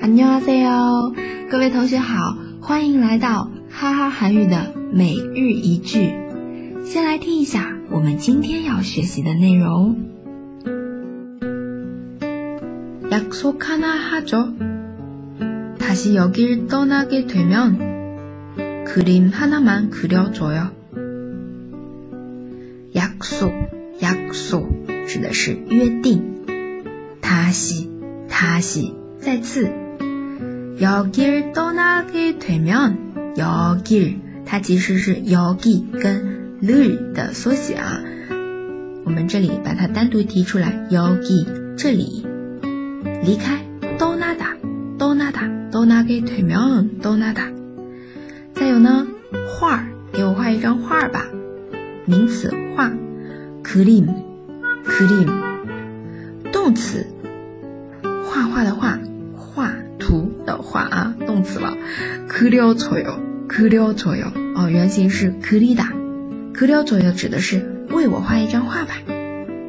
안녕하세요，各位同学好，欢迎来到哈哈韩语的每日一句。先来听一下我们今天要学习的内容。약속하나하죠다시여길떠나게되면그림하나만그려줘요약속약속指的是约定。다시다시再次。 여길떠나게되면여 길， 它其实是여기跟를的缩写啊。我们这里把它单独提出来，여 기， 这里离开，떠나다떠나다떠나게되면떠나다。 再有呢，画，给我画一张画吧，名词画，그림그림动词，画画的画。 图的画啊，动词了。그려줘요그려줘요哦，原型是그리 다， 그려줘요指的是为我画一张画吧。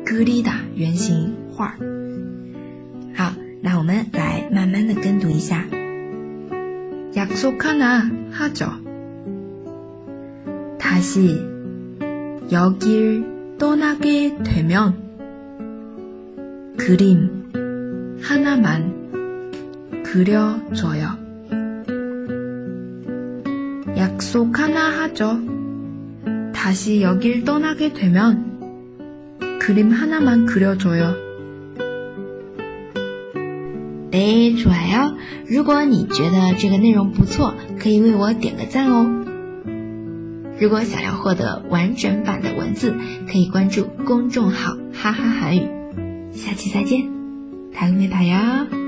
그리다原型画。好，那我们来慢慢的跟读一下。약속하나하죠다시여길떠나게되면그림하나만 그려줘요. 약속 하나 하죠. 다시 여길 떠나게 되면 그림 하나만 그려줘요. 네, 좋아요. 如果你觉得这个内容不错，可以为我点个赞哦。如果想要获得完整版的文字，可以关注公众号“哈哈韩语”。下期再见，다음에봐요。